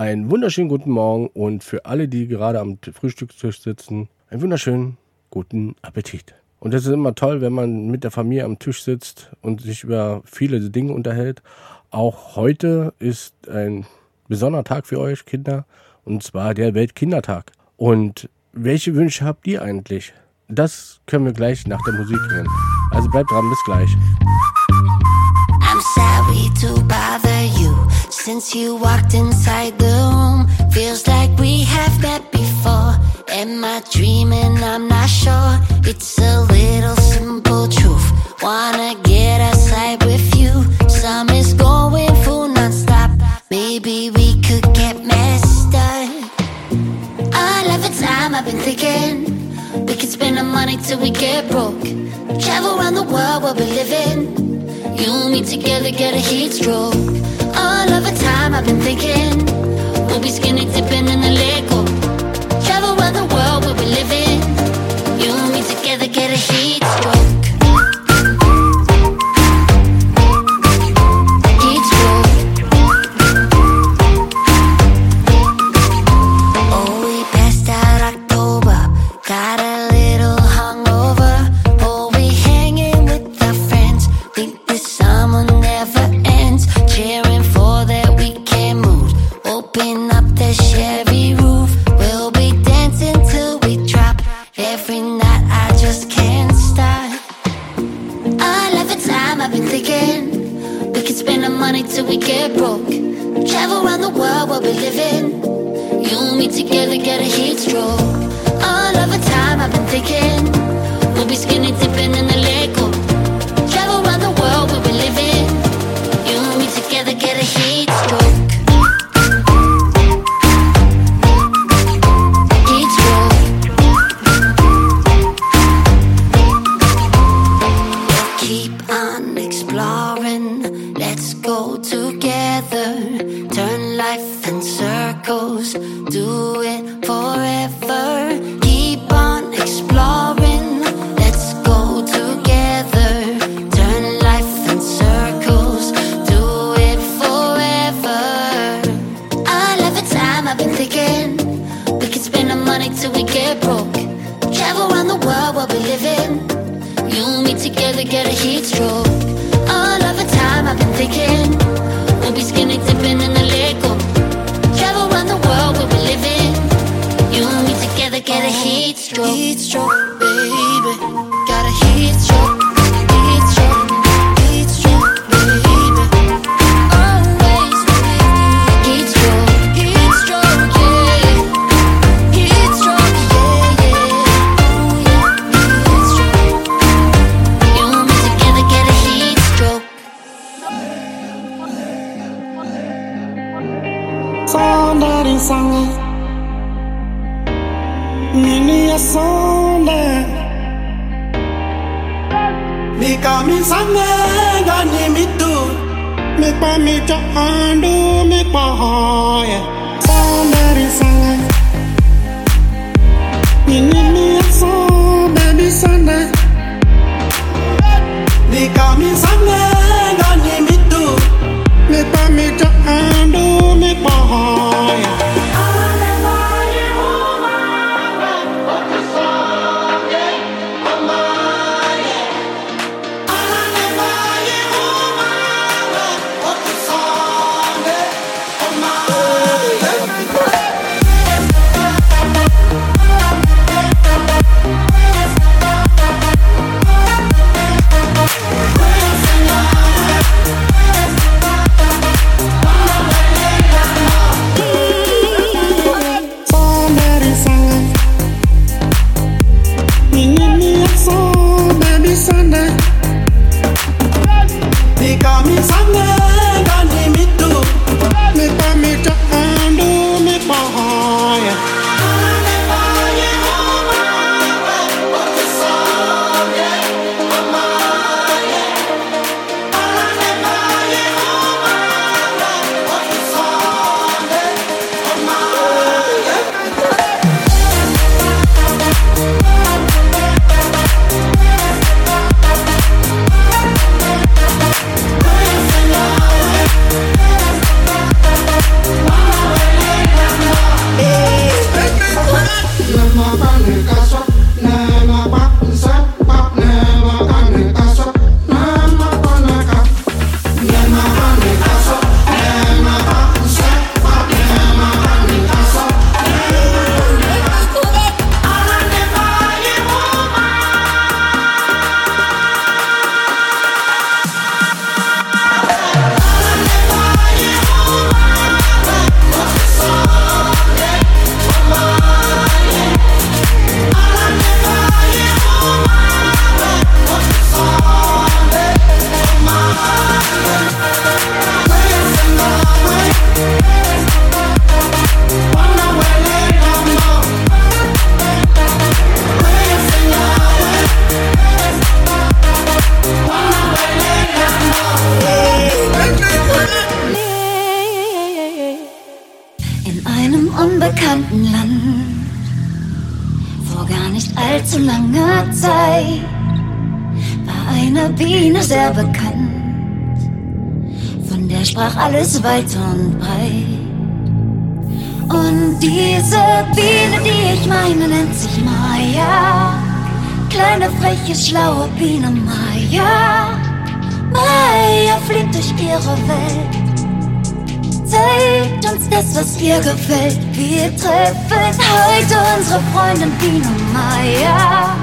einen wunderschönen guten Morgen und für alle, die gerade am Frühstückstisch sitzen, einen wunderschönen guten Appetit. Und das ist immer toll, wenn man mit der Familie am Tisch sitzt und sich über viele Dinge unterhält. Auch heute ist ein besonderer Tag für euch Kinder und zwar der Weltkindertag. Und welche Wünsche habt ihr eigentlich? Das können wir gleich nach der Musik hören. Also bleibt dran, bis gleich. I'm sorry to bother you since you walked inside the room. Feels like we have met before. Am I dreaming? I'm not sure. It's a little simple truth. Wanna get outside with you. Summer's going full non-stop. Maybe we could get messed up. All of the time I've been thinking we could spend our money till we get broke. Travel around the world while we're living. You and me together get a heat stroke. All of the time I've been thinking we'll be skinny dipping in the lake. Travel around the world where we're living. You and me together get a heat stroke. Get broke. Travel around the world while we're living. You and me together get a heat stroke. All of the time I've been thinking we'll be skinny sana Nini ya sana Mika misane gani mitu. Mikwa mito andu mikwa hoye alles weit und breit. Und diese Biene, die ich meine, nennt sich Maya. Kleine, freche, schlaue Biene Maya. Maya fliegt durch ihre Welt zeigt uns das, was ihr gefällt. Wir treffen heute unsere Freundin Biene Maya.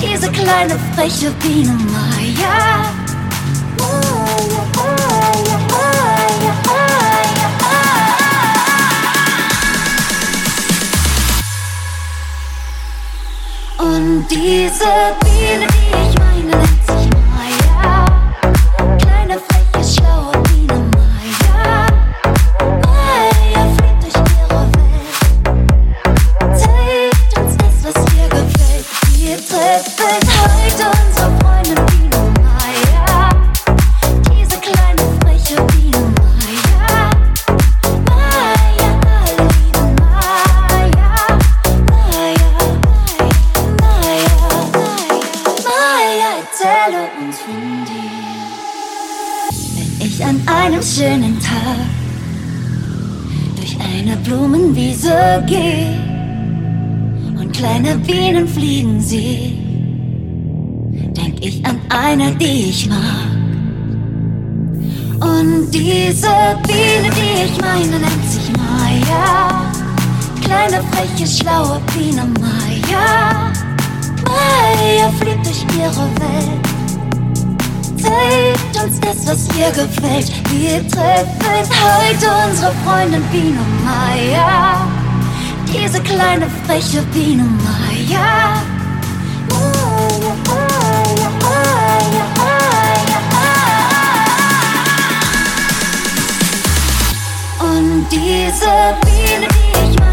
Diese kleine freche Biene. Maya, Maya. Diese Biene, die ich meine, nennt sich Maya. Kleine, freche, schlaue Biene Maya. Maya fliegt durch ihre Welt zeigt uns das, was ihr gefällt. Wir treffen heute unsere Freundin Biene Maya. Diese kleine freche Biene Maya. Maya. Und diese Biene, die ich meine,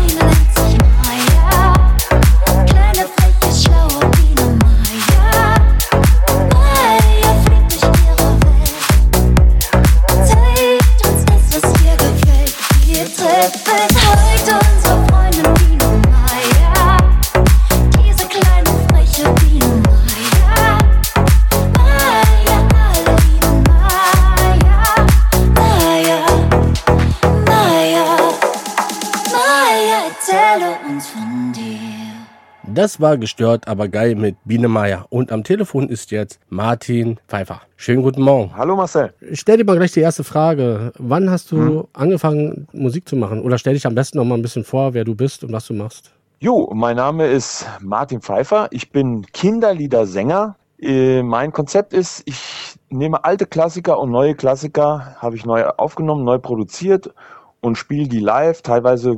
Das war gestört, aber geil mit Biene Meier. Und am Telefon ist jetzt Martin Pfeiffer. Schönen guten Morgen. Hallo Marcel. Ich stell dir mal gleich die erste Frage. Wann hast du angefangen, Musik zu machen? Oder stell dich am besten noch mal ein bisschen vor, wer du bist und was du machst. Jo, mein Name ist Martin Pfeiffer. Ich bin Kinderliedersänger. Äh, mein Konzept ist, ich nehme alte Klassiker und neue Klassiker, habe ich neu aufgenommen, neu produziert und spiele die live, teilweise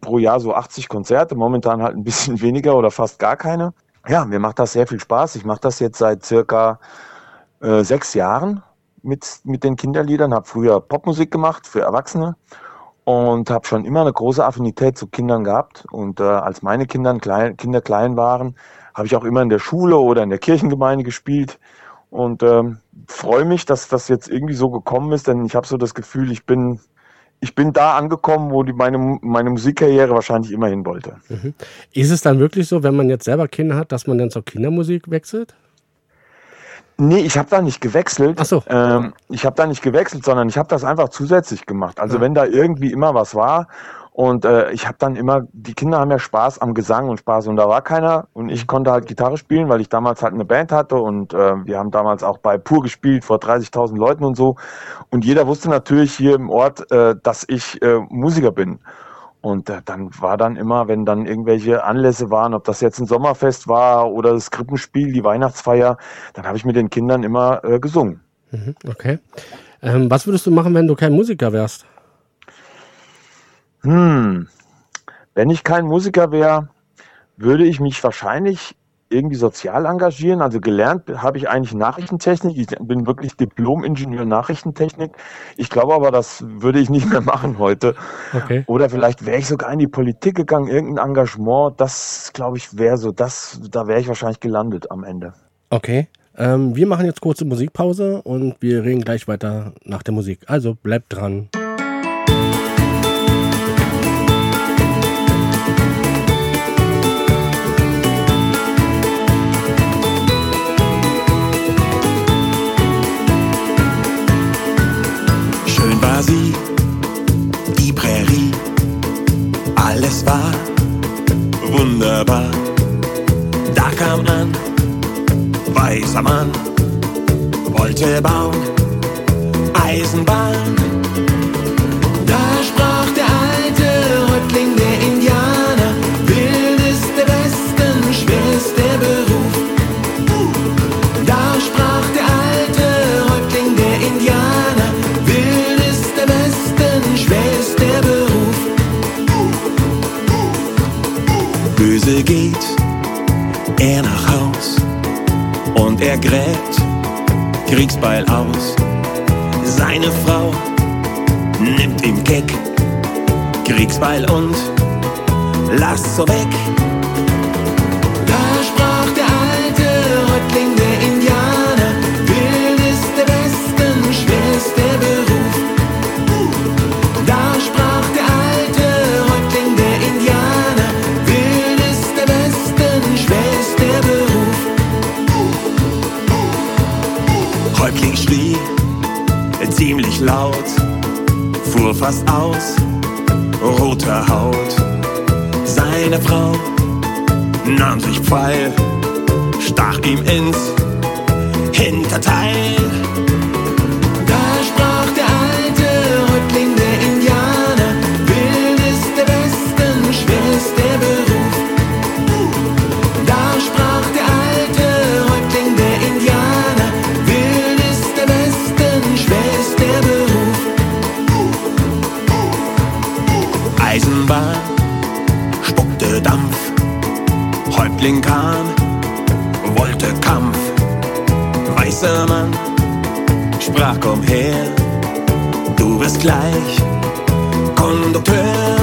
pro Jahr so 80 Konzerte, momentan halt ein bisschen weniger oder fast gar keine. Ja, mir macht das sehr viel Spaß. Ich mache das jetzt seit circa äh, sechs Jahren mit, mit den Kinderliedern, habe früher Popmusik gemacht für Erwachsene und habe schon immer eine große Affinität zu Kindern gehabt. Und äh, als meine Kinder klein, Kinder klein waren, habe ich auch immer in der Schule oder in der Kirchengemeinde gespielt und ähm, freue mich, dass das jetzt irgendwie so gekommen ist, denn ich habe so das Gefühl, ich bin ich bin da angekommen, wo die meine meine Musikkarriere wahrscheinlich immer hin wollte. Ist es dann wirklich so, wenn man jetzt selber Kinder hat, dass man dann zur Kindermusik wechselt? Nee, ich habe da nicht gewechselt. Ach so. Ähm, ich habe da nicht gewechselt, sondern ich habe das einfach zusätzlich gemacht. Also Ja. wenn da irgendwie immer was war und äh, ich habe dann immer, die Kinder haben ja Spaß am Gesang und Spaß und da war keiner und ich konnte halt Gitarre spielen, weil ich damals halt eine Band hatte und äh, wir haben damals auch bei Pur gespielt vor 30.000 Leuten und so und jeder wusste natürlich hier im Ort, äh, dass ich äh, Musiker bin. Und äh, dann war dann immer, wenn dann irgendwelche Anlässe waren, ob das jetzt ein Sommerfest war oder das Krippenspiel, die Weihnachtsfeier, dann habe ich mit den Kindern immer äh, gesungen. Mhm, okay. Ähm, was würdest du machen, wenn du kein Musiker wärst? Hm, wenn ich kein Musiker wäre, würde ich mich wahrscheinlich irgendwie sozial engagieren. Also gelernt habe ich eigentlich Nachrichtentechnik. Ich bin wirklich Diplom-Ingenieur Nachrichtentechnik. Ich glaube aber, das würde ich nicht mehr machen heute. Okay. Oder vielleicht wäre ich sogar in die Politik gegangen, irgendein Engagement. Das, glaube ich, wäre so, das, da wäre ich wahrscheinlich gelandet am Ende. Okay. Ähm, wir machen jetzt kurze Musikpause und wir reden gleich weiter nach der Musik. Also bleibt dran. Fantasie, die Prärie, alles war wunderbar. Da kam an, weißer Mann, wollte bauen, Eisenbahn. Geht er nach Haus und er gräbt Kriegsbeil aus. Seine Frau nimmt ihm Keck Kriegsbeil und lass so weg. Laut, fuhr fast aus, roter Haut. Seine Frau nahm sich Pfeil, stach ihm ins Hinterteil. Häuptling kam, wollte Kampf. Weißer Mann sprach, komm her, du wirst gleich Kondukteur.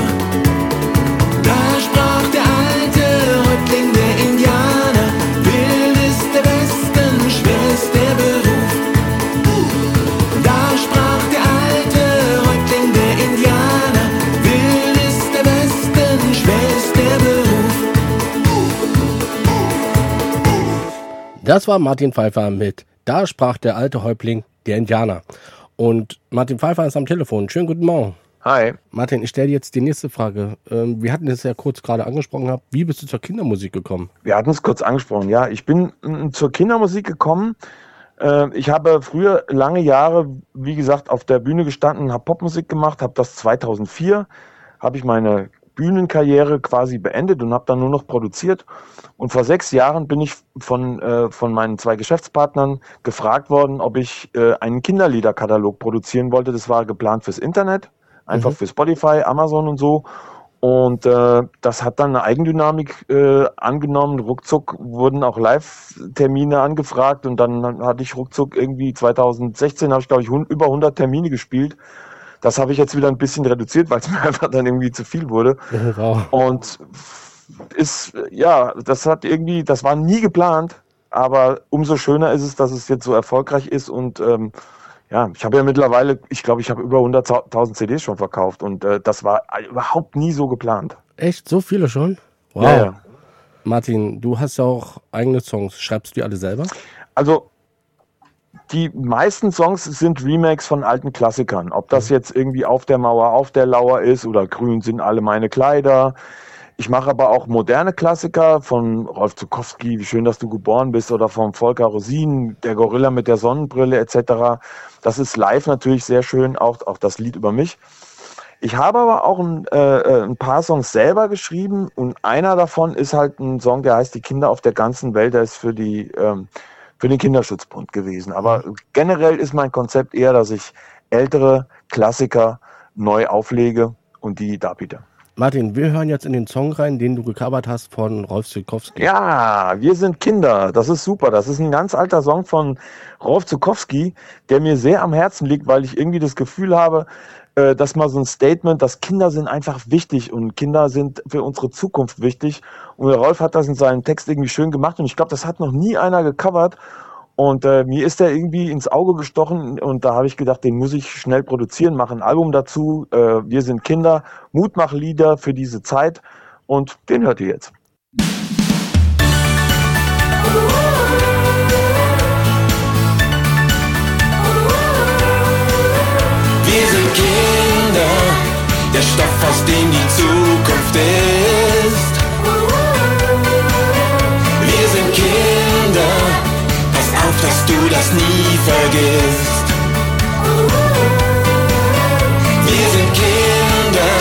Das war Martin Pfeiffer mit Da sprach der alte Häuptling der Indianer. Und Martin Pfeiffer ist am Telefon. Schönen guten Morgen. Hi. Martin, ich stelle dir jetzt die nächste Frage. Ähm, wir hatten es ja kurz gerade angesprochen. Wie bist du zur Kindermusik gekommen? Wir hatten es kurz angesprochen, ja. Ich bin mm, zur Kindermusik gekommen. Äh, ich habe früher lange Jahre, wie gesagt, auf der Bühne gestanden, habe Popmusik gemacht, habe das 2004, habe ich meine Bühnenkarriere quasi beendet und habe dann nur noch produziert. Und vor sechs Jahren bin ich von, äh, von meinen zwei Geschäftspartnern gefragt worden, ob ich äh, einen Kinderliederkatalog produzieren wollte. Das war geplant fürs Internet, einfach für Spotify, Amazon und so. Und äh, das hat dann eine Eigendynamik äh, angenommen. Ruckzuck wurden auch Live-Termine angefragt und dann hatte ich ruckzuck irgendwie 2016 habe ich glaube ich über 100 Termine gespielt. Das habe ich jetzt wieder ein bisschen reduziert, weil es mir einfach dann irgendwie zu viel wurde. Wow. Und ist, ja, das hat irgendwie, das war nie geplant, aber umso schöner ist es, dass es jetzt so erfolgreich ist und ähm, ja, ich habe ja mittlerweile, ich glaube, ich habe über 100.000 CDs schon verkauft und äh, das war überhaupt nie so geplant. Echt? So viele schon? Wow. Ja, ja. Martin, du hast ja auch eigene Songs. Schreibst du die alle selber? Also die meisten Songs sind Remakes von alten Klassikern. Ob das jetzt irgendwie auf der Mauer, auf der Lauer ist oder Grün sind alle meine Kleider. Ich mache aber auch moderne Klassiker von Rolf Zukowski, Wie schön, dass du geboren bist, oder von Volker Rosin, Der Gorilla mit der Sonnenbrille etc. Das ist live natürlich sehr schön, auch, auch das Lied über mich. Ich habe aber auch ein, äh, äh, ein paar Songs selber geschrieben und einer davon ist halt ein Song, der heißt Die Kinder auf der ganzen Welt. Der ist für die ähm, für den Kinderschutzbund gewesen. Aber generell ist mein Konzept eher, dass ich ältere Klassiker neu auflege und die darbiete. Martin, wir hören jetzt in den Song rein, den du gecovert hast von Rolf Zukowski. Ja, wir sind Kinder. Das ist super. Das ist ein ganz alter Song von Rolf Zukowski, der mir sehr am Herzen liegt, weil ich irgendwie das Gefühl habe, äh, dass mal so ein Statement, dass Kinder sind einfach wichtig und Kinder sind für unsere Zukunft wichtig. Und der Rolf hat das in seinem Text irgendwie schön gemacht und ich glaube, das hat noch nie einer gecovert. Und äh, mir ist der irgendwie ins Auge gestochen und da habe ich gedacht, den muss ich schnell produzieren, mache ein Album dazu. Äh, wir sind Kinder, Mutmachlieder für diese Zeit und den hört ihr jetzt. Der Stoff, aus dem die Zukunft ist. Wir sind Kinder, pass auf, dass du das nie vergisst. Wir sind Kinder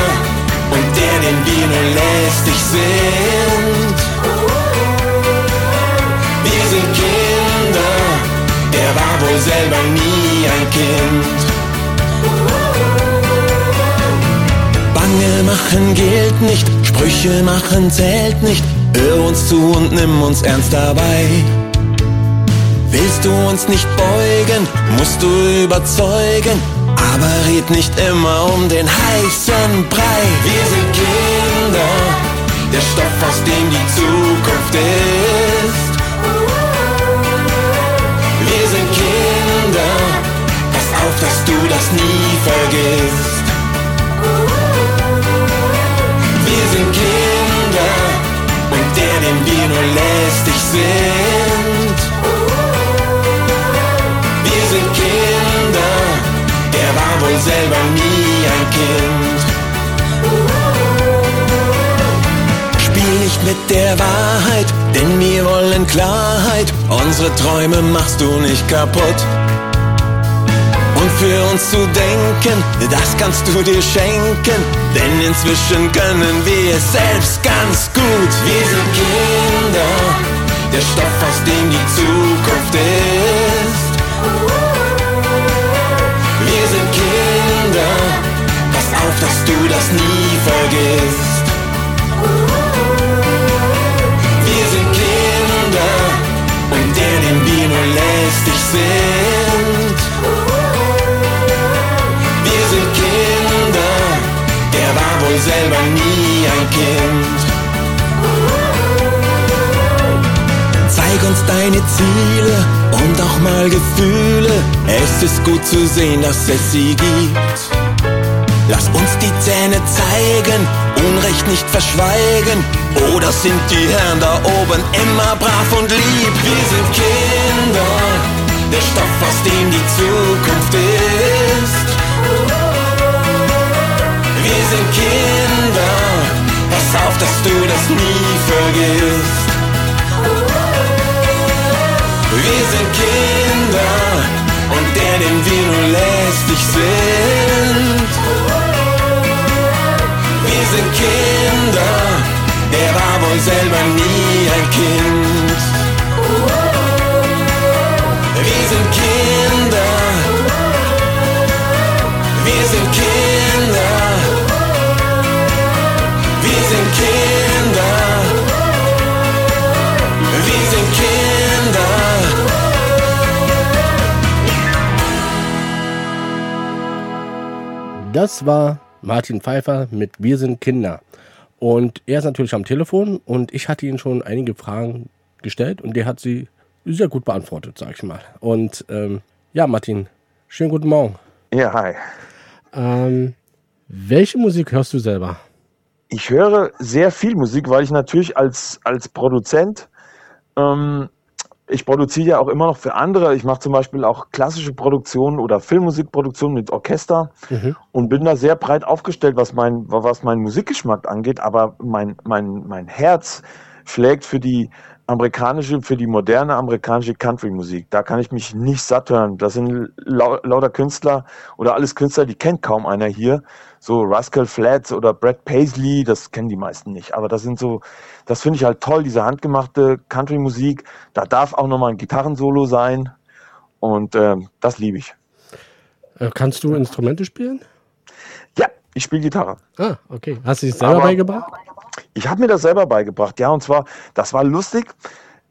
und der, den wir nur lästig sind. Wir sind Kinder, der war wohl selber nie ein Kind. Bange machen gilt nicht, Sprüche machen zählt nicht. Hör uns zu und nimm uns ernst dabei. Willst du uns nicht beugen, musst du überzeugen, aber red nicht immer um den heißen Brei. Wir sind Kinder, der Stoff, aus dem die Zukunft ist. Wir sind Kinder, pass auf, dass du das sind. Wir sind Kinder, der war wohl selber nie ein Kind. Spiel nicht mit der Wahrheit, denn wir wollen Klarheit. Unsere Träume machst du nicht kaputt. Und für uns zu denken, das kannst du dir schenken, denn inzwischen können wir es selbst ganz gut. Wir sind Kinder, der Stoff, aus dem die Zukunft ist. Wir sind Kinder, pass auf, dass du das nie vergisst. Wir sind Kinder und der, den wir nur lästig sind. Wir sind Kinder, der war wohl selber nie ein Kind. Zeig uns deine Ziele und auch mal Gefühle. Es ist gut zu sehen, dass es sie gibt. Lass uns die Zähne zeigen, Unrecht nicht verschweigen. Oder sind die Herren da oben immer brav und lieb? Wir sind Kinder, der Stoff, aus dem die Zukunft ist. Wir sind Kinder, pass auf, dass du das nie vergisst. Lästig sind. Wir sind Kinder, der war wohl selber nie ein Kind. Wir sind Kinder, Das war Martin Pfeiffer mit Wir sind Kinder. Und er ist natürlich am Telefon und ich hatte ihn schon einige Fragen gestellt und der hat sie sehr gut beantwortet, sag ich mal. Und ähm, ja, Martin, schönen guten Morgen. Ja, hi. Ähm, welche Musik hörst du selber? Ich höre sehr viel Musik, weil ich natürlich als, als Produzent, ähm, ich produziere ja auch immer noch für andere. Ich mache zum Beispiel auch klassische Produktionen oder Filmmusikproduktionen mit Orchester und bin da sehr breit aufgestellt, was mein, was meinen Musikgeschmack angeht. Aber mein, mein, mein Herz schlägt für die amerikanische, für die moderne amerikanische Country-Musik. Da kann ich mich nicht satt hören. Das sind lau lauter Künstler oder alles Künstler, die kennt kaum einer hier. So Rascal Flatts oder Brad Paisley, das kennen die meisten nicht. Aber das sind so, das finde ich halt toll, diese handgemachte Country-Musik. Da darf auch nochmal ein Gitarrensolo sein. Und ähm, das liebe ich. Äh, kannst du Instrumente spielen? Ja, ich spiele Gitarre. Ah, okay. Hast du dich selber Aber- beigebracht? Ich habe mir das selber beigebracht, ja, und zwar, das war lustig.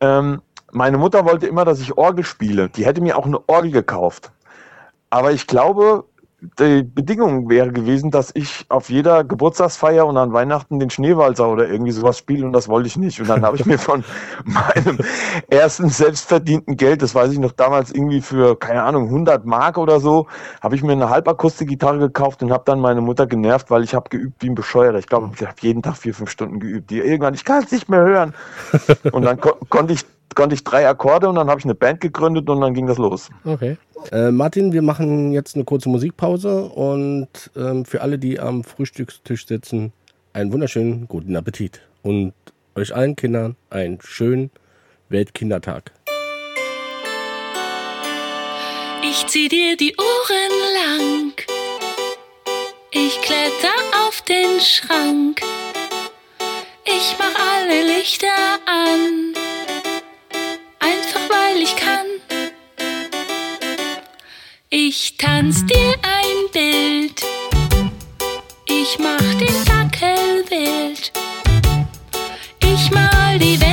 Ähm, meine Mutter wollte immer, dass ich Orgel spiele. Die hätte mir auch eine Orgel gekauft. Aber ich glaube, die Bedingung wäre gewesen, dass ich auf jeder Geburtstagsfeier und an Weihnachten den Schneewalzer oder irgendwie sowas spiele und das wollte ich nicht. Und dann habe ich mir von meinem ersten selbstverdienten Geld, das weiß ich noch damals irgendwie für, keine Ahnung, 100 Mark oder so, habe ich mir eine Halbakustikgitarre gekauft und habe dann meine Mutter genervt, weil ich habe geübt wie ein Bescheuerter. Ich glaube, ich habe jeden Tag vier, fünf Stunden geübt. Irgendwann, ich kann es nicht mehr hören. Und dann ko konnte ich konnte ich drei Akkorde und dann habe ich eine Band gegründet und dann ging das los. Okay. Äh, Martin, wir machen jetzt eine kurze Musikpause und ähm, für alle, die am Frühstückstisch sitzen, einen wunderschönen guten Appetit und euch allen Kindern einen schönen Weltkindertag. Ich zieh dir die Ohren lang. Ich kletter auf den Schrank. Ich mach alle Lichter an. Einfach weil ich kann. Ich tanz dir ein Bild. Ich mach den Dackel wild. Ich mal die Wände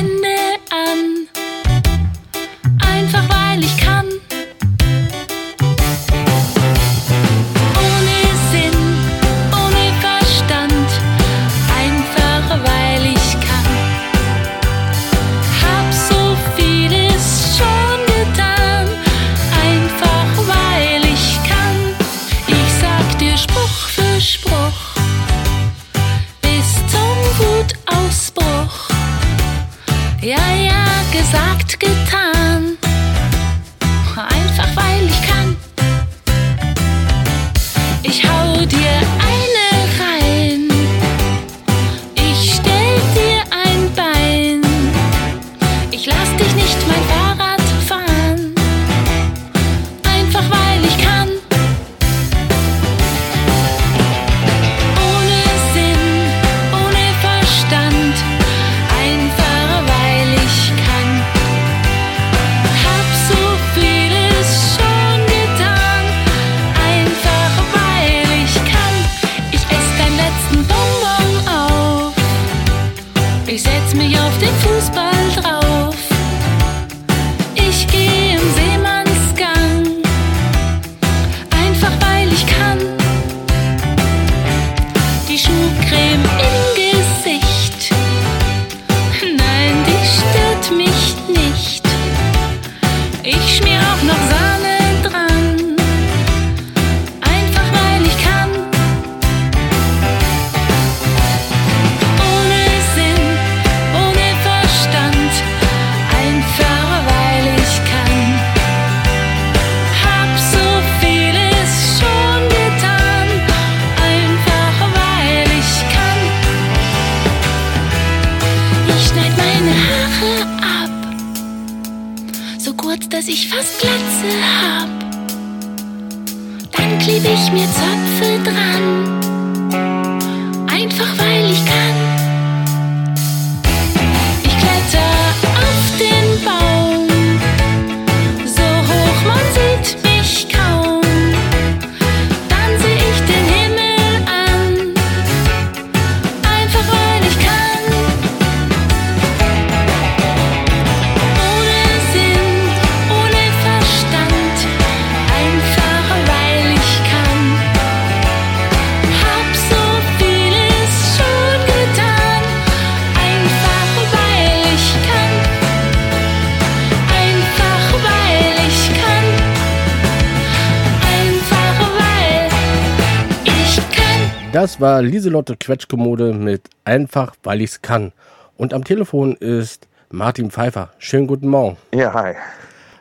Das war Lieselotte Quetschkommode mit Einfach, weil ich's kann. Und am Telefon ist Martin Pfeiffer. Schönen guten Morgen. Ja, hi.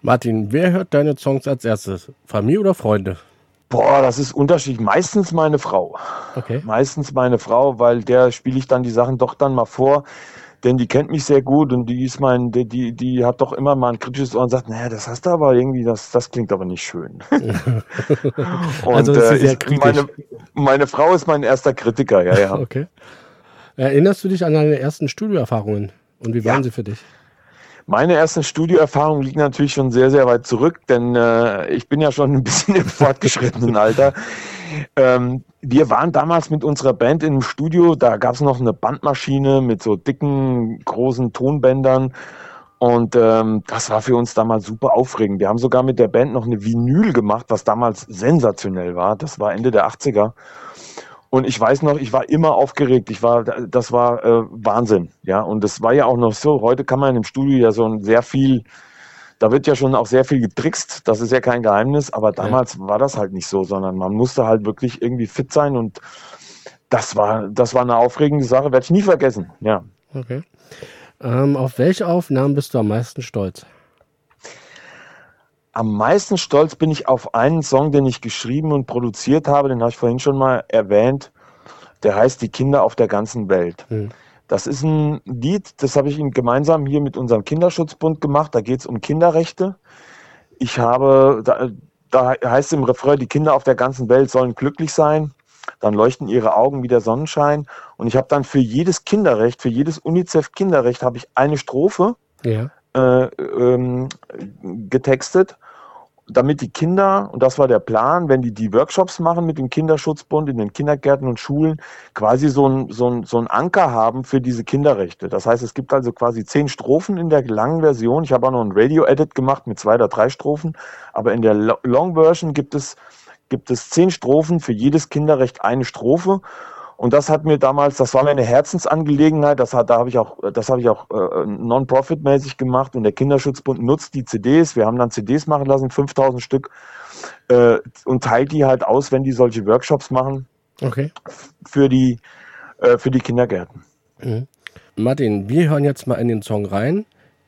Martin, wer hört deine Songs als erstes? Familie oder Freunde? Boah, das ist unterschiedlich. Meistens meine Frau. Okay. Meistens meine Frau, weil der spiele ich dann die Sachen doch dann mal vor. Denn die kennt mich sehr gut und die ist mein, die, die, die hat doch immer mal ein kritisches Ohr und sagt, naja, das hast du aber irgendwie, das, das klingt aber nicht schön. und Also ist sie äh, sehr ist kritisch. meine, meine Frau ist mein erster Kritiker, ja, ja. Okay. Erinnerst du dich an deine ersten Studioerfahrungen? Und wie waren Ja. sie für dich? Meine ersten Studioerfahrungen liegen natürlich schon sehr, sehr weit zurück, denn äh, ich bin ja schon ein bisschen im fortgeschrittenen Alter. Ähm, wir waren damals mit unserer Band im Studio, da gab es noch eine Bandmaschine mit so dicken, großen Tonbändern. Und ähm, das war für uns damals super aufregend. Wir haben sogar mit der Band noch eine Vinyl gemacht, was damals sensationell war. Das war Ende der 80er. Und ich weiß noch, ich war immer aufgeregt. Ich war, das war äh, Wahnsinn, ja. Und das war ja auch noch so. Heute kann man im Studio ja so ein sehr viel, da wird ja schon auch sehr viel getrickst. Das ist ja kein Geheimnis. Aber damals war das halt nicht so, sondern man musste halt wirklich irgendwie fit sein. Und das war, das war eine aufregende Sache. Werde ich nie vergessen, ja. Okay. Ähm, auf welche Aufnahmen bist du am meisten stolz? Am meisten stolz bin ich auf einen Song, den ich geschrieben und produziert habe, den habe ich vorhin schon mal erwähnt. Der heißt Die Kinder auf der ganzen Welt. Hm. Das ist ein Lied, das habe ich gemeinsam hier mit unserem Kinderschutzbund gemacht. Da geht es um Kinderrechte. Ich habe, da, da heißt es im Refrain, die Kinder auf der ganzen Welt sollen glücklich sein. Dann leuchten ihre Augen wie der Sonnenschein. Und ich habe dann für jedes Kinderrecht, für jedes UNICEF-Kinderrecht, habe ich eine Strophe Ja. äh, ähm, getextet, damit die Kinder, und das war der Plan, wenn die die Workshops machen mit dem Kinderschutzbund in den Kindergärten und Schulen, quasi so ein, so ein, so ein Anker haben für diese Kinderrechte. Das heißt, es gibt also quasi zehn Strophen in der langen Version. Ich habe auch noch ein Radio-Edit gemacht mit zwei oder drei Strophen, aber in der Lo- Long Version gibt es, gibt es zehn Strophen, für jedes Kinderrecht eine Strophe. Und das hat mir damals, das war mir eine Herzensangelegenheit, das hat, da habe ich auch, das habe ich auch äh, non-profit-mäßig gemacht und der Kinderschutzbund nutzt die CDs. Wir haben dann CDs machen lassen, 5000 Stück, äh, und teilt die halt aus, wenn die solche Workshops machen Okay. für die, äh, für die Kindergärten. Martin, wir hören jetzt mal in den Song rein.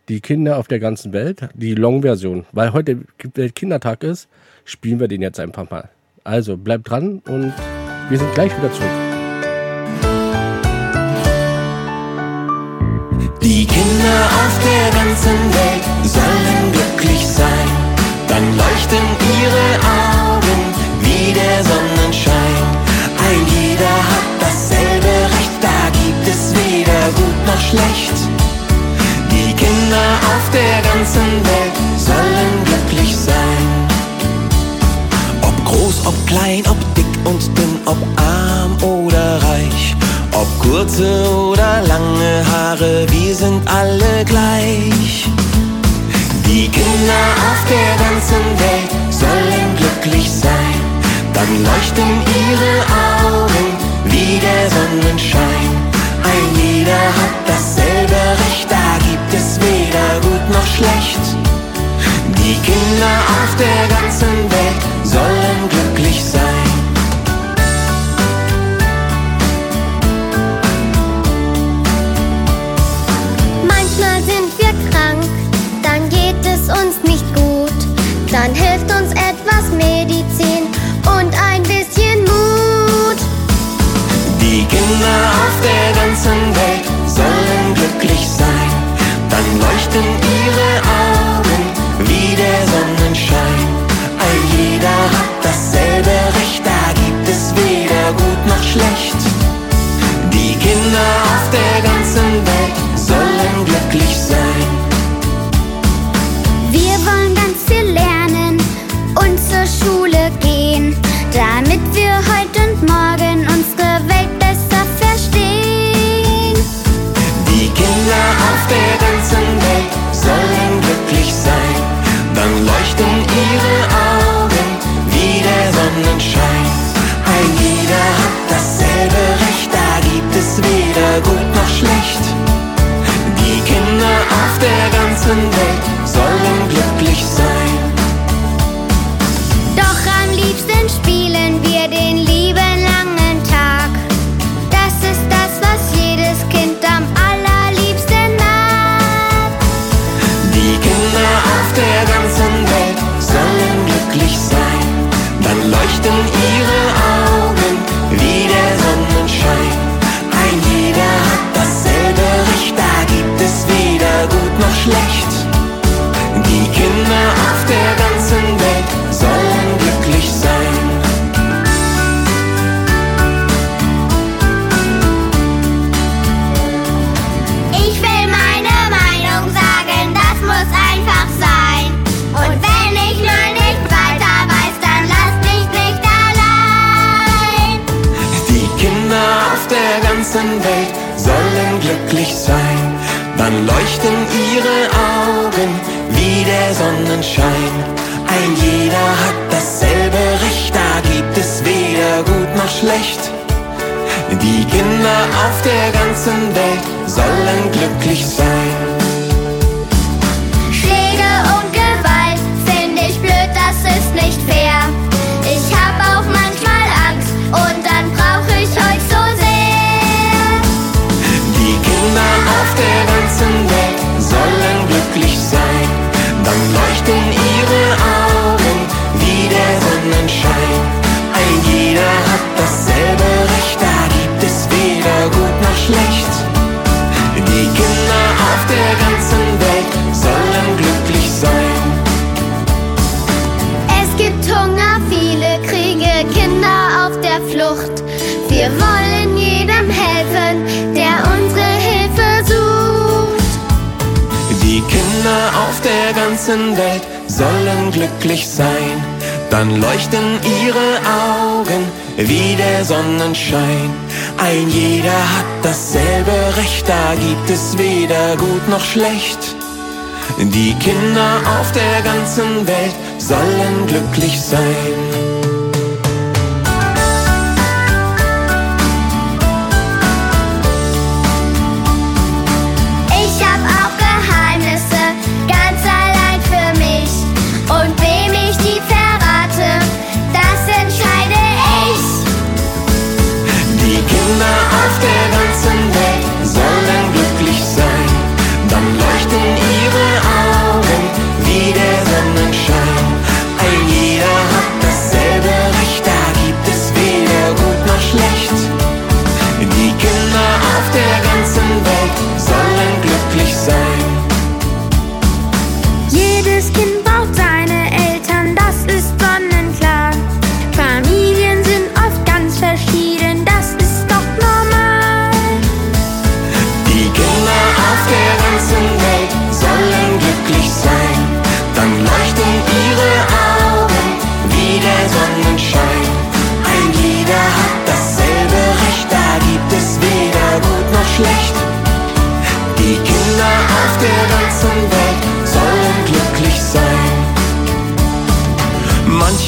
Die Kinder auf der ganzen Welt, die Long-Version. Weil heute Weltkindertag ist, spielen wir den jetzt einfach mal. Also bleibt dran und wir sind gleich wieder zurück. Die Kinder auf der ganzen Welt sollen glücklich sein. Dann leuchten ihre Augen wie der Sonnenschein. Ein jeder hat dasselbe Recht, da gibt es weder gut noch schlecht. Die Kinder auf der ganzen Welt sollen glücklich sein. Ob groß, ob klein, ob dick und dünn, ob arm oder reich. Ob kurze oder lange Haare, wir sind alle gleich. Die Kinder auf der ganzen Welt sollen glücklich sein. Dann leuchten ihre Augen wie der Sonnenschein. Ein jeder hat dasselbe Recht, da gibt es weder gut noch schlecht. Die Kinder auf der ganzen Welt der ganzen Welt sollen glücklich sein. Dann leuchten ihre Augen ganzen Welt sollen glücklich sein. Dann leuchten ihre Augen wie der Sonnenschein. Ein jeder hat dasselbe Recht, da gibt es weder gut noch schlecht. Die Kinder auf der ganzen Welt sollen glücklich sein.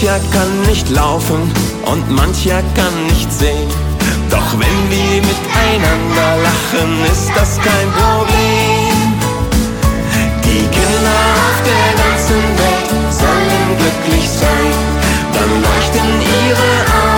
Mancher kann nicht laufen und mancher kann nicht sehen. Doch wenn wir miteinander lachen, ist das kein Problem. Die Kinder auf der ganzen Welt sollen glücklich sein. Dann leuchten ihre Augen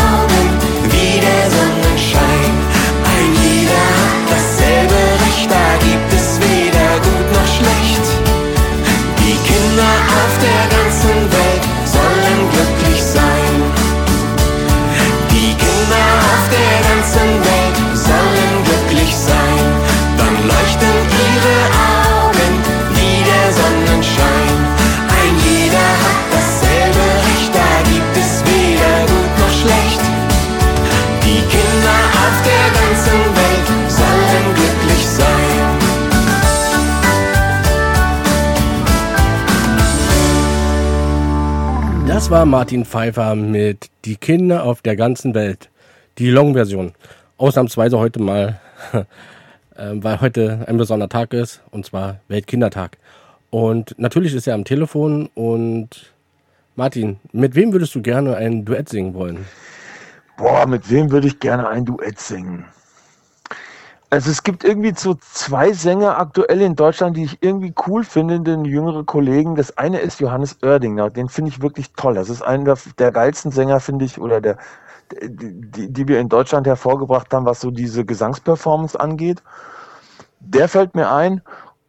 War Martin Pfeiffer mit Die Kinder auf der ganzen Welt. Die Long-Version. Ausnahmsweise heute mal, äh, weil heute ein besonderer Tag ist, und zwar Weltkindertag. Und natürlich ist er am Telefon und Martin, mit wem würdest du gerne ein Duett singen wollen? Boah, mit wem würde ich gerne ein Duett singen? Also es gibt irgendwie so zwei Sänger aktuell in Deutschland, die ich irgendwie cool finde, den jüngere Kollegen. Das eine ist Johannes Oerdinger, den finde ich wirklich toll. Das ist einer der, geilsten Sänger, finde ich, oder der, die, die, die wir in Deutschland hervorgebracht haben, was so diese Gesangsperformance angeht. Der fällt mir ein.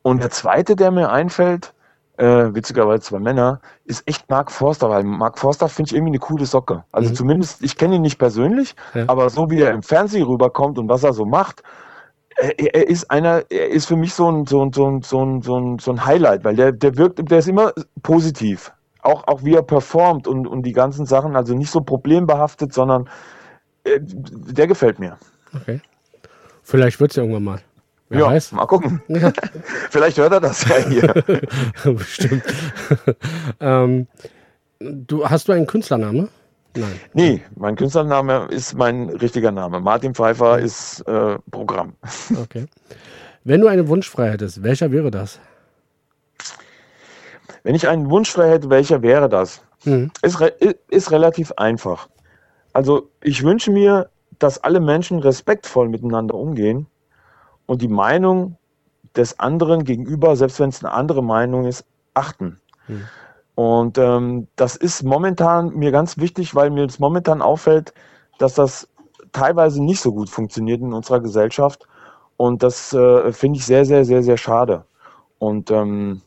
Und der zweite, der mir einfällt, äh, witzigerweise zwei Männer, ist echt Mark Forster, weil Mark Forster finde ich irgendwie eine coole Socke. Also Mhm. zumindest, ich kenne ihn nicht persönlich, Ja. aber so wie er im Fernsehen rüberkommt und was er so macht, er, er ist einer, er ist für mich so ein, so ein, so ein, so ein, so ein, so ein Highlight, weil der, der wirkt, der ist immer positiv. Auch, auch wie er performt und, und die ganzen Sachen, also nicht so problembehaftet, sondern äh, der gefällt mir. Okay. Vielleicht wird's ja irgendwann mal. Wer ja, weiß? mal gucken. Vielleicht hört er das ja hier. Bestimmt. ähm, du, hast du einen Künstlername? Nein. Nee, mein Künstlername ist mein richtiger Name. Martin Pfeiffer ist äh, Programm. Okay. Wenn du einen Wunsch frei hättest, welcher wäre das? Wenn ich einen Wunsch frei hätte, welcher wäre das? Mhm. Ist, re ist relativ einfach. Also ich wünsche mir, dass alle Menschen respektvoll miteinander umgehen und die Meinung des anderen gegenüber, selbst wenn es eine andere Meinung ist, achten. Mhm. Und ähm, das ist momentan mir ganz wichtig, weil mir das momentan auffällt, dass das teilweise nicht so gut funktioniert in unserer Gesellschaft. Und das äh, finde ich sehr, sehr, sehr, sehr schade. Und ähm,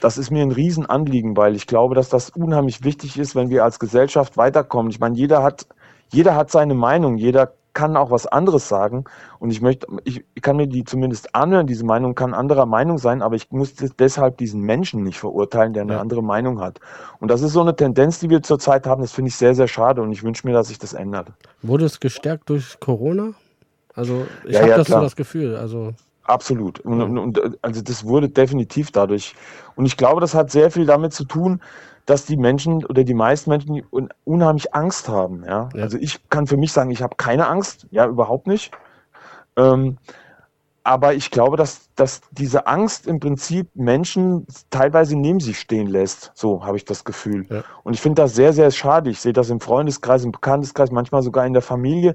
das ist mir ein Riesenanliegen, weil ich glaube, dass das unheimlich wichtig ist, wenn wir als Gesellschaft weiterkommen. Ich meine, jeder hat, jeder hat seine Meinung, jeder kann auch was anderes sagen. Und ich möchte, ich, ich kann mir die zumindest anhören, diese Meinung kann anderer Meinung sein, aber ich muss des- deshalb diesen Menschen nicht verurteilen, der eine Ja. andere Meinung hat. Und das ist so eine Tendenz, die wir zurzeit haben, das finde ich sehr, sehr schade und ich wünsche mir, dass sich das ändert. Wurde es gestärkt durch Corona? Also ich Ja, habe ja, das so klar. das Gefühl. Also Absolut. Und, und, und also das wurde definitiv dadurch. Und ich glaube, das hat sehr viel damit zu tun, dass die Menschen oder die meisten Menschen un unheimlich Angst haben. Ja? Ja. Also ich kann für mich sagen, ich habe keine Angst, ja, überhaupt nicht. Ähm, aber ich glaube, dass, dass diese Angst im Prinzip Menschen teilweise neben sich stehen lässt. So habe ich das Gefühl. Ja. Und ich finde das sehr, sehr schade. Ich sehe das im Freundeskreis, im Bekannteskreis, manchmal sogar in der Familie.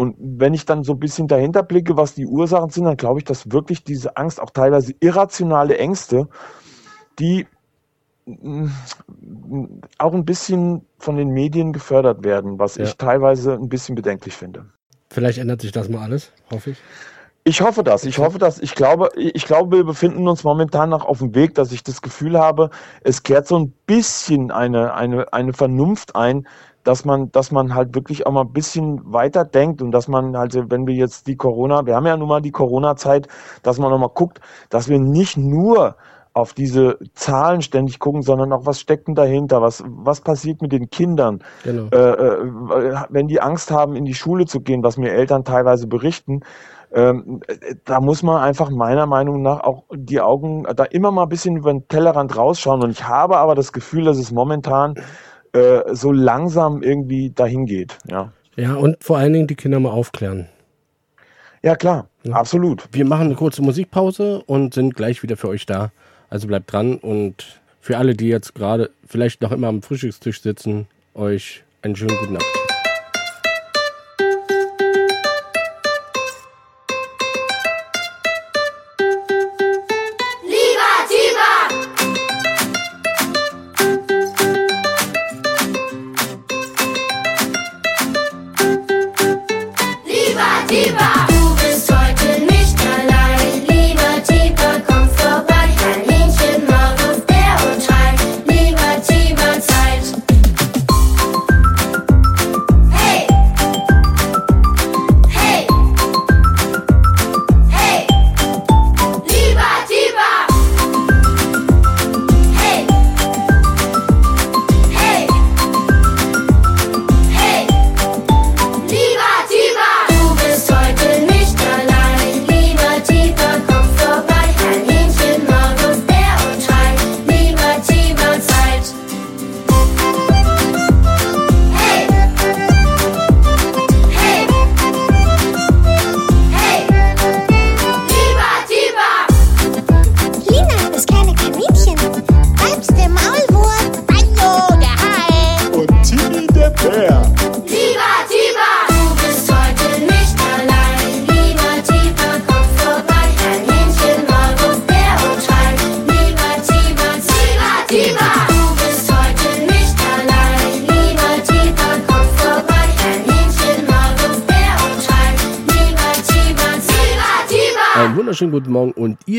Und wenn ich dann so ein bisschen dahinter blicke, was die Ursachen sind, dann glaube ich, dass wirklich diese Angst, auch teilweise irrationale Ängste, die mm, auch ein bisschen von den Medien gefördert werden, was Ja. ich teilweise ein bisschen bedenklich finde. Vielleicht ändert sich das mal alles, hoffe ich. Ich hoffe das. Ich hoffe das. Ich glaube, ich glaube, wir befinden uns momentan noch auf dem Weg, dass ich das Gefühl habe, es kehrt so ein bisschen eine, eine, eine Vernunft ein, dass man, dass man halt wirklich auch mal ein bisschen weiter denkt und dass man halt, wenn wir jetzt die Corona, wir haben ja nun mal die Corona-Zeit, dass man nochmal guckt, dass wir nicht nur auf diese Zahlen ständig gucken, sondern auch, was steckt denn dahinter? Was, was passiert mit den Kindern? Genau. äh, äh, wenn die Angst haben, in die Schule zu gehen, was mir Eltern teilweise berichten, ähm, äh, da muss man einfach meiner Meinung nach auch die Augen da immer mal ein bisschen über den Tellerrand rausschauen. Und ich habe aber das Gefühl, dass es momentan äh, so langsam irgendwie dahin geht. Ja, Ja, und vor allen Dingen die Kinder mal aufklären. ja klar, absolut. Wir machen eine kurze Musikpause und sind gleich wieder für euch da. Also bleibt dran und für alle, die jetzt gerade vielleicht noch immer am Frühstückstisch sitzen, euch einen schönen guten Abend.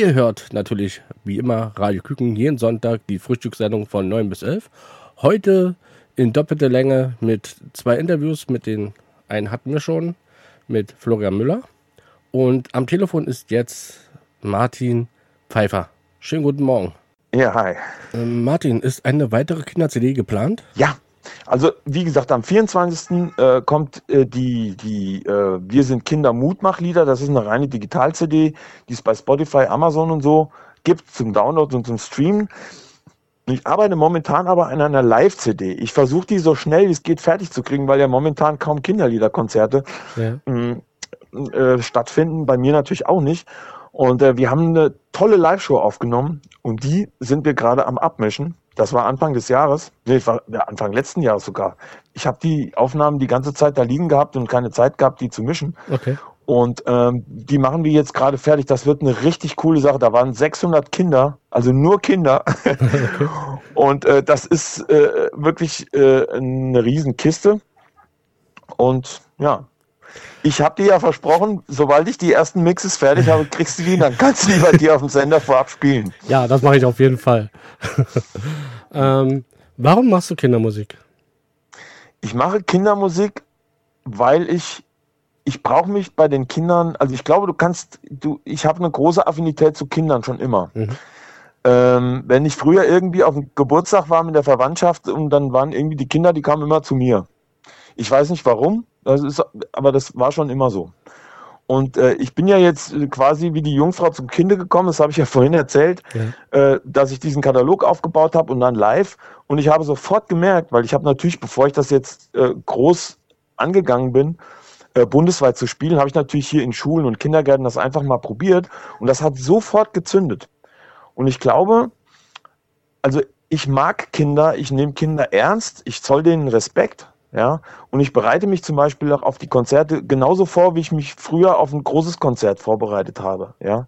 Ihr hört natürlich wie immer Radio Küken jeden Sonntag die Frühstückssendung von 9 bis 11. Heute in doppelter Länge mit zwei Interviews, mit den einen hatten wir schon, mit Florian Müller. Und am Telefon ist jetzt Martin Pfeiffer. Schönen guten Morgen. Ja, hi. Ähm, Martin, ist eine weitere Kinder-CD geplant? Ja, also wie gesagt, am 24. Äh, kommt äh, die, die äh, Wir sind Kinder Mutmachlieder. Das ist eine reine Digital-CD, die es bei Spotify, Amazon und so gibt zum Download und zum Streamen. Ich arbeite momentan aber an einer Live-CD. Ich versuche die so schnell wie es geht fertig zu kriegen, weil ja momentan kaum Kinderliederkonzerte Ja. äh, stattfinden. Bei mir natürlich auch nicht. Und äh, wir haben eine tolle Live-Show aufgenommen und die sind wir gerade am Abmischen. Das war Anfang des Jahres, nee, war ja, Anfang letzten Jahres sogar. Ich habe die Aufnahmen die ganze Zeit da liegen gehabt und keine Zeit gehabt, die zu mischen. Okay. Und ähm, die machen wir jetzt gerade fertig. Das wird eine richtig coole Sache. Da waren 600 Kinder, also nur Kinder. Und äh, das ist äh, wirklich äh, eine Riesenkiste. Und ja, ich habe dir ja versprochen, sobald ich die ersten Mixes fertig habe, kriegst du die, dann kannst du die bei dir auf dem Sender vorab spielen. Ja, das mache ich auf jeden Fall. ähm, warum machst du Kindermusik? Ich mache Kindermusik, weil ich ich brauche mich bei den Kindern, also ich glaube, du kannst, du, ich habe eine große Affinität zu Kindern schon immer. Ähm, wenn ich früher irgendwie auf dem Geburtstag war mit der Verwandtschaft und dann waren irgendwie die Kinder, die kamen immer zu mir. Ich weiß nicht warum, das ist, aber das war schon immer so. Und äh, ich bin ja jetzt äh, quasi wie die Jungfrau zum Kinde gekommen, das habe ich ja vorhin erzählt, äh, dass ich diesen Katalog aufgebaut habe und dann live. Und ich habe sofort gemerkt, weil ich habe natürlich, bevor ich das jetzt äh, groß angegangen bin, äh, bundesweit zu spielen, habe ich natürlich hier in Schulen und Kindergärten das einfach mal probiert und das hat sofort gezündet. Und ich glaube, also ich mag Kinder, ich nehme Kinder ernst, ich zoll denen Respekt, ja, und ich bereite mich zum Beispiel auch auf die Konzerte genauso vor, wie ich mich früher auf ein großes Konzert vorbereitet habe, ja.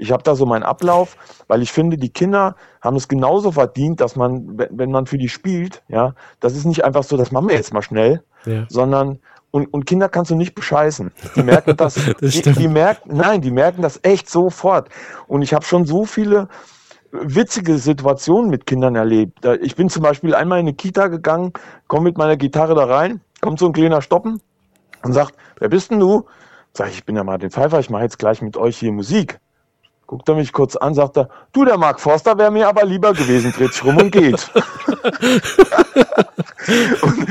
Ich habe da so meinen Ablauf, weil ich finde, die Kinder haben es genauso verdient, dass man, wenn man für die spielt, ja, das ist nicht einfach so, das machen wir jetzt mal schnell, Ja. sondern und, und Kinder kannst du nicht bescheißen. Die merken das, Das die, die merken, nein, die merken das echt sofort. Und ich habe schon so viele witzige Situationen mit Kindern erlebt. Ich bin zum Beispiel einmal in eine Kita gegangen, komme mit meiner Gitarre da rein, kommt so ein kleiner Stoppen und sagt, wer bist denn du? Sag ich, ich bin der Martin Pfeiffer, ich mache jetzt gleich mit euch hier Musik. Guckt er mich kurz an, sagt er, du, der Mark Forster wäre mir aber lieber gewesen, dreht sich rum und geht. und,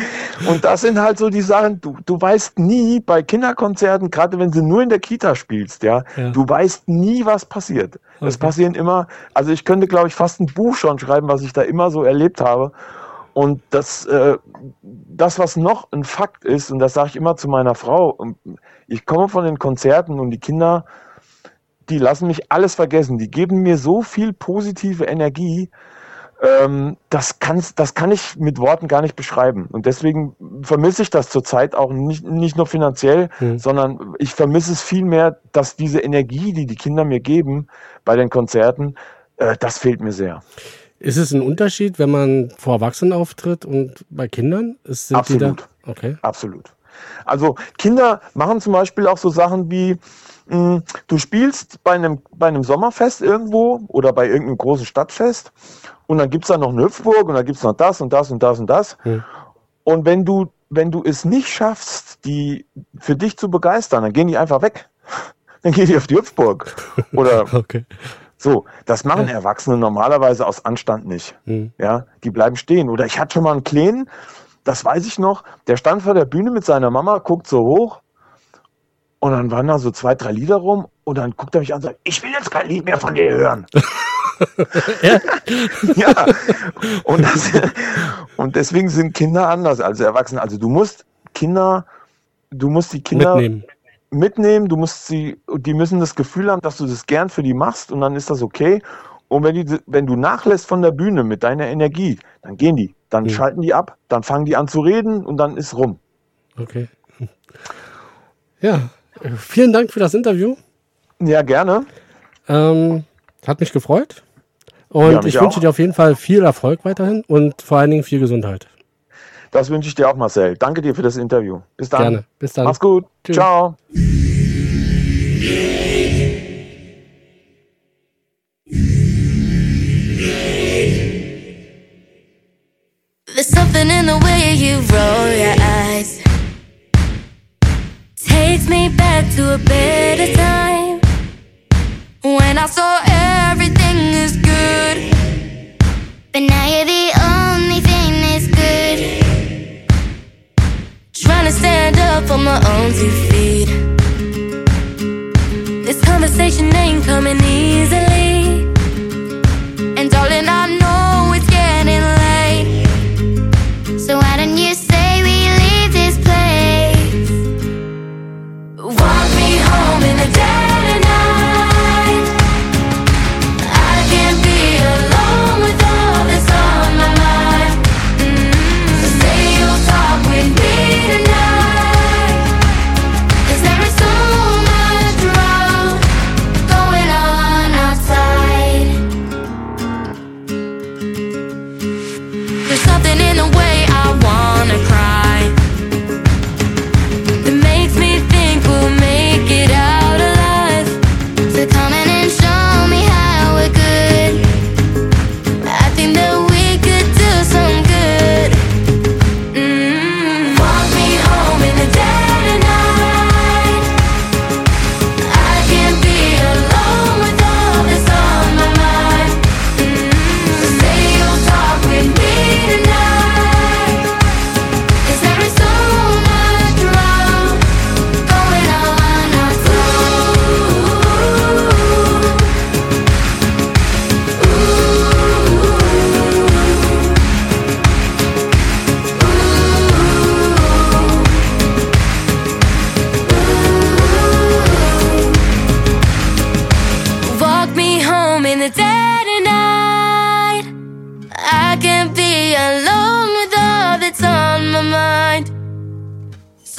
und das sind halt so die Sachen, du, du weißt nie bei Kinderkonzerten, gerade wenn sie nur in der Kita spielst, ja, Ja. du weißt nie, was passiert. Es Okay. passieren immer, also ich könnte, glaube ich, fast ein Buch schon schreiben, was ich da immer so erlebt habe. Und das, äh, das, was noch ein Fakt ist, und das sage ich immer zu meiner Frau, und ich komme von den Konzerten und die Kinder, die lassen mich alles vergessen. Die geben mir so viel positive Energie. Ähm, das, kann's, das kann ich mit Worten gar nicht beschreiben. Und deswegen vermisse ich das zurzeit auch nicht, nicht nur finanziell, Hm. sondern ich vermisse es vielmehr, dass diese Energie, die die Kinder mir geben bei den Konzerten, äh, das fehlt mir sehr. Ist es ein Unterschied, wenn man vor Erwachsenen auftritt und bei Kindern? Ist, Absolut. Okay. Absolut. Also Kinder machen zum Beispiel auch so Sachen wie, du spielst bei einem, bei einem Sommerfest irgendwo oder bei irgendeinem großen Stadtfest und dann gibt's da noch eine Hüpfburg und dann gibt's noch das und das und das und das. Hm. Und wenn du, wenn du es nicht schaffst, die für dich zu begeistern, dann gehen die einfach weg. Dann gehen die auf die Hüpfburg. Oder Okay. so, das machen Erwachsene normalerweise aus Anstand nicht. Hm. Ja, die bleiben stehen. Oder ich hatte schon mal einen Kleinen, das weiß ich noch, der stand vor der Bühne mit seiner Mama, guckt so hoch und dann waren da so zwei, drei Lieder rum und dann guckt er mich an und sagt, ich will jetzt kein Lied mehr von dir hören. ja, und, das, und deswegen sind Kinder anders als Erwachsene. Also du musst Kinder, du musst die Kinder Mitnehmen. mitnehmen, du musst sie, die müssen das Gefühl haben, dass du das gern für die machst und dann ist das okay. Und wenn, die, wenn du nachlässt von der Bühne mit deiner Energie, dann gehen die, dann Mhm. schalten die ab, dann fangen die an zu reden und dann ist rum. Okay. Ja, vielen Dank für das Interview. Ja, gerne. Ähm, hat mich gefreut. Und Ja, mich ich wünsche auch. dir auf jeden Fall viel Erfolg weiterhin und vor allen Dingen viel Gesundheit. Das wünsche ich dir auch, Marcel. Danke dir für das Interview. Bis dann. Gerne. Bis dann. Mach's gut. Tschüss. Ciao. There's something in the way you roll your eyes. Takes me back to a better time. When I saw everything is good. But now you're the only thing that's good. Trying to stand up on my own two feet.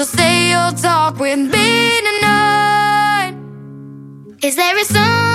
Say you'll talk with me tonight. Is there a much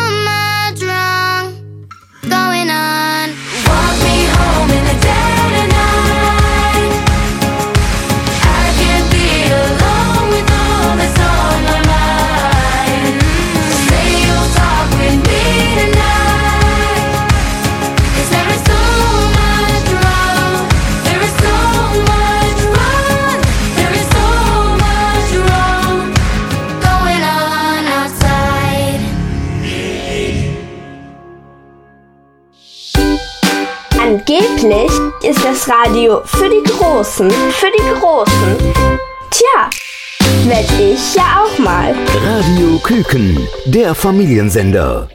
Angeblich ist das Radio für die Großen, für die Großen. Tja, werd ich ja auch mal. Radio Küken, der Familiensender.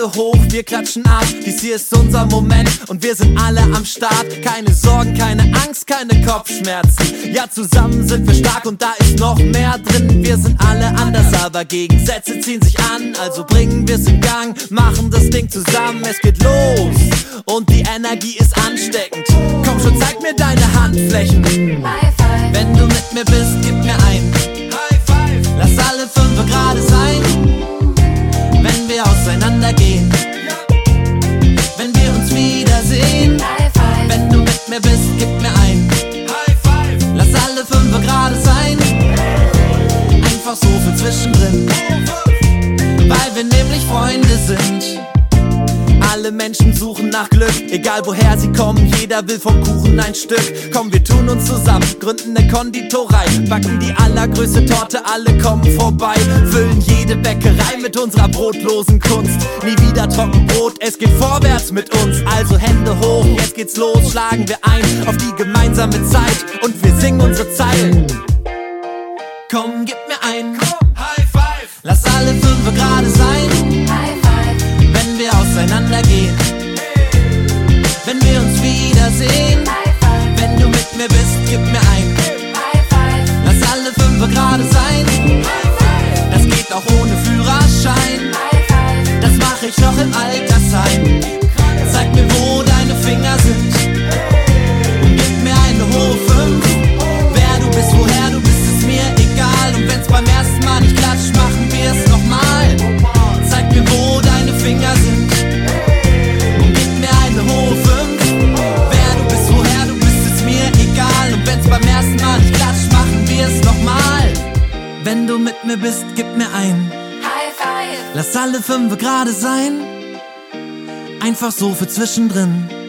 Hände hoch, wir klatschen ab. Dies hier ist unser Moment und wir sind alle am Start. Keine Sorgen, keine Angst, keine Kopfschmerzen. Ja, zusammen sind wir stark und da ist noch mehr drin. Wir sind alle anders, aber Gegensätze ziehen sich an. Also bringen wir's in Gang, machen das Ding zusammen. Es geht los und die Energie ist ansteckend. Komm schon, zeig mir deine Handflächen. Wenn du mit mir bist, gib mir ein. Lass alle fünf gerade sein wenn wir auseinandergehen. Wenn wir uns wiedersehen. Wenn du mit mir bist, gib mir ein. Lass alle fünf gerade sein. Einfach so für zwischendrin. Weil wir nämlich Freunde sind. Alle Menschen suchen nach Glück, egal woher sie kommen, jeder will vom Kuchen ein Stück. Komm, wir tun uns zusammen, gründen eine Konditorei, backen die allergrößte Torte, alle kommen vorbei, füllen jede Bäckerei mit unserer brotlosen Kunst. Nie wieder Trockenbrot, es geht vorwärts mit uns, also Hände hoch, jetzt geht's los, schlagen wir ein auf die gemeinsame Zeit und wir singen unsere Zeilen. Komm, gib mir ein 10. Wenn du mit mir bist, gib mir ein. Lass alle fünf gerade sein. Das geht auch ohne Führerschein. Das mach ich noch im Altersheim. Zeig mir, wo deine Finger sind. Du mit mir bist, gib mir ein. High five. Lass alle fünf gerade sein. Einfach so für zwischendrin.